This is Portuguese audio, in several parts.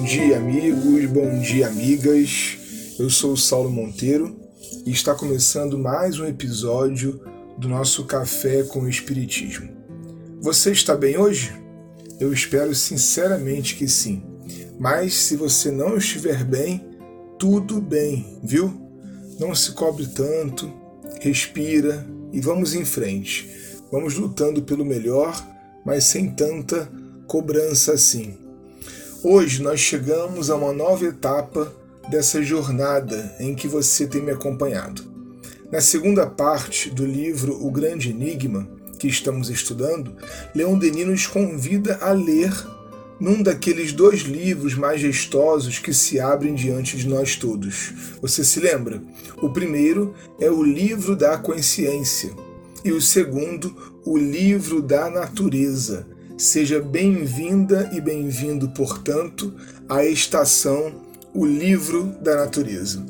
Bom dia, amigos, bom dia, amigas. Eu sou o Saulo Monteiro e está começando mais um episódio do nosso Café com o Espiritismo. Você está bem hoje? Eu espero sinceramente que sim. Mas se você não estiver bem, tudo bem, viu? Não se cobre tanto, respira e vamos em frente. Vamos lutando pelo melhor, mas sem tanta cobrança assim. Hoje nós chegamos a uma nova etapa dessa jornada em que você tem me acompanhado. Na segunda parte do livro O Grande Enigma, que estamos estudando, Leon Denis nos convida a ler num daqueles dois livros majestosos que se abrem diante de nós todos. Você se lembra? O primeiro é o Livro da Consciência e o segundo, o Livro da Natureza Seja bem-vinda e bem-vindo, portanto, à estação O Livro da Natureza.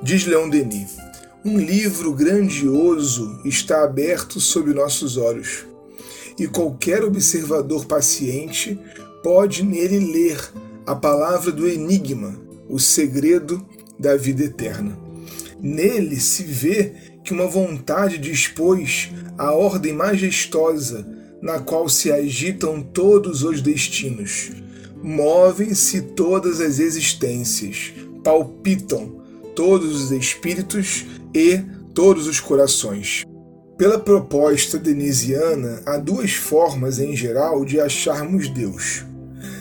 Diz Leon Denis: Um livro grandioso está aberto sob nossos olhos, e qualquer observador paciente pode nele ler a palavra do enigma, o segredo da vida eterna. Nele se vê que uma vontade dispôs a ordem majestosa na qual se agitam todos os destinos. Movem-se todas as existências, palpitam todos os espíritos e todos os corações. Pela proposta denisiana, há duas formas em geral de acharmos Deus.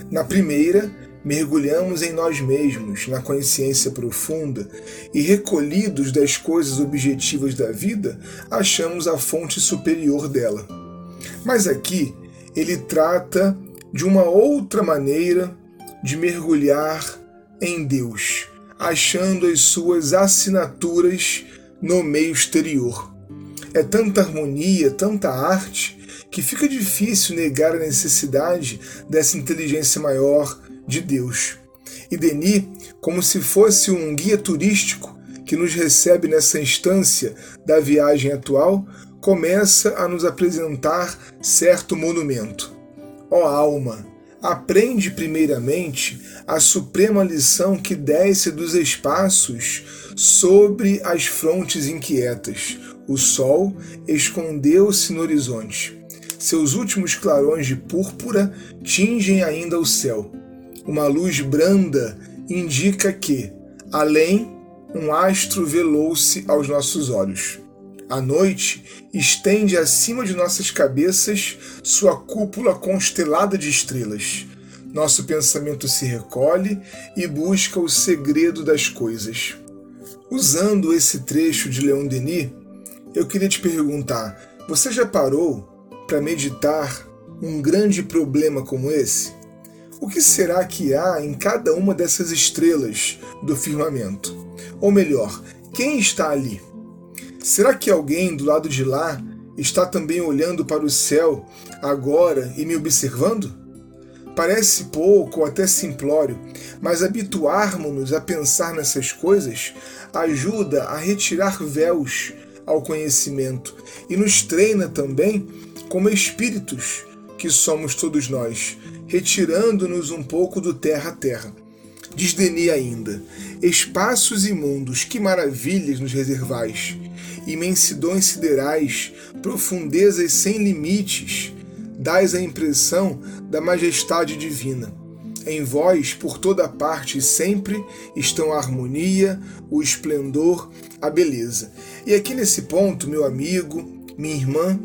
Na primeira, mergulhamos em nós mesmos, na consciência profunda, e recolhidos das coisas objetivas da vida, achamos a fonte superior dela. Mas aqui ele trata de uma outra maneira de mergulhar em Deus, achando as suas assinaturas no meio exterior. É tanta harmonia, tanta arte, que fica difícil negar a necessidade dessa inteligência maior de Deus. E Denis, como se fosse um guia turístico que nos recebe nessa instância da viagem atual, começa a nos apresentar certo monumento. Ó alma, aprende primeiramente a suprema lição que desce dos espaços sobre as frontes inquietas. O sol escondeu-se no horizonte. Seus últimos clarões de púrpura tingem ainda o céu. Uma luz branda indica que, além, um astro velou-se aos nossos olhos. A noite estende acima de nossas cabeças sua cúpula constelada de estrelas. Nosso pensamento se recolhe e busca o segredo das coisas. Usando esse trecho de Leon Denis, eu queria te perguntar: você já parou para meditar um grande problema como esse? O que será que há em cada uma dessas estrelas do firmamento? Ou melhor, quem está ali? Será que alguém do lado de lá está também olhando para o céu agora e me observando? Parece pouco ou até simplório, mas habituarmos-nos a pensar nessas coisas ajuda a retirar véus ao conhecimento e nos treina também como espíritos que somos todos nós, retirando-nos um pouco do terra a terra. Diz Denis ainda: Espaços imundos, que maravilhas nos reservais! imensidões siderais, profundezas sem limites, dais a impressão da majestade divina. Em vós, por toda parte e sempre, estão a harmonia, o esplendor, a beleza. E aqui nesse ponto, meu amigo, minha irmã,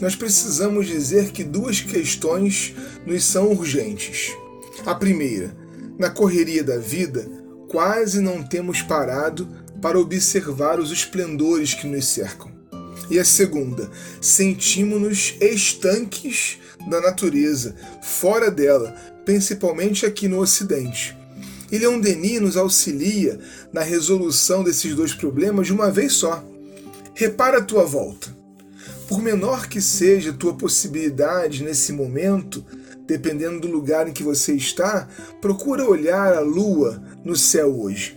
nós precisamos dizer que duas questões nos são urgentes. A primeira, na correria da vida, quase não temos parado para observar os esplendores que nos cercam. E a segunda, sentimos-nos estanques da natureza, fora dela, principalmente aqui no Ocidente. E Leon Denis nos auxilia na resolução desses dois problemas de uma vez só. Repara a tua volta. Por menor que seja a tua possibilidade nesse momento, dependendo do lugar em que você está, procura olhar a lua no céu hoje.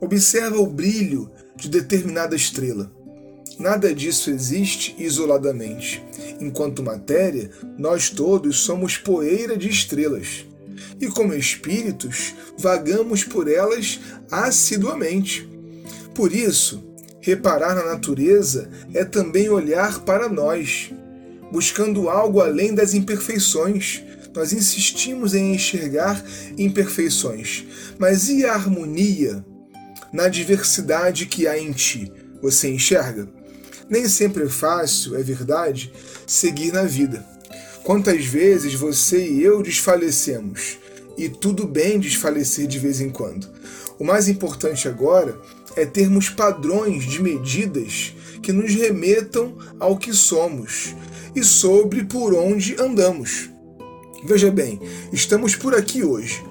Observa o brilho de determinada estrela. Nada disso existe isoladamente. Enquanto matéria, nós todos somos poeira de estrelas. e, como espíritos, vagamos por elas assiduamente. Por isso, reparar na natureza é também olhar para nós, buscando algo além das imperfeições. Nós insistimos em enxergar imperfeições, mas e a harmonia na diversidade que há em ti? Você enxerga? Nem sempre é fácil, é verdade, seguir na vida. Quantas vezes você e eu desfalecemos? E tudo bem desfalecer de vez em quando. O mais importante agora é termos padrões de medidas que nos remetam ao que somos e sobre por onde andamos. Veja bem, estamos por aqui hoje,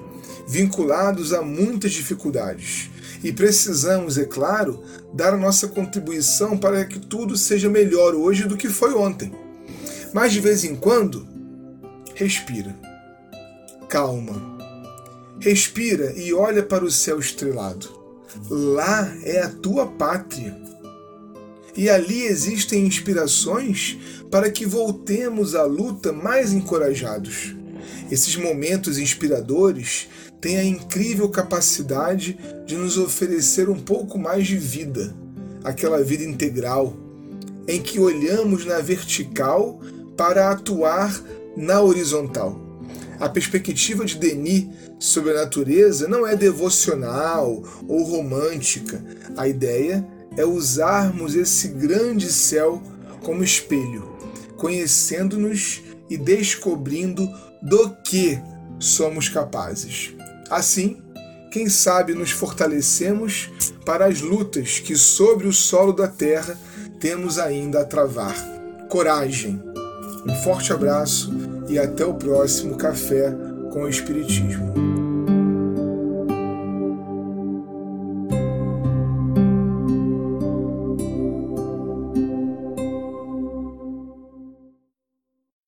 vinculados a muitas dificuldades, e precisamos, é claro, dar a nossa contribuição para que tudo seja melhor hoje do que foi ontem. Mas de vez em quando, respira. Calma. Respira e olha para o céu estrelado. Lá é a tua pátria. E ali existem inspirações para que voltemos à luta mais encorajados. Esses momentos inspiradores têm a incrível capacidade de nos oferecer um pouco mais de vida, aquela vida integral, em que olhamos na vertical para atuar na horizontal. A perspectiva de Denis sobre a natureza não é devocional ou romântica. A ideia é usarmos esse grande céu como espelho, conhecendo-nos e descobrindo do que somos capazes. Assim, quem sabe nos fortalecemos para as lutas que sobre o solo da terra temos ainda a travar. Coragem! Um forte abraço e até o próximo Café com o Espiritismo.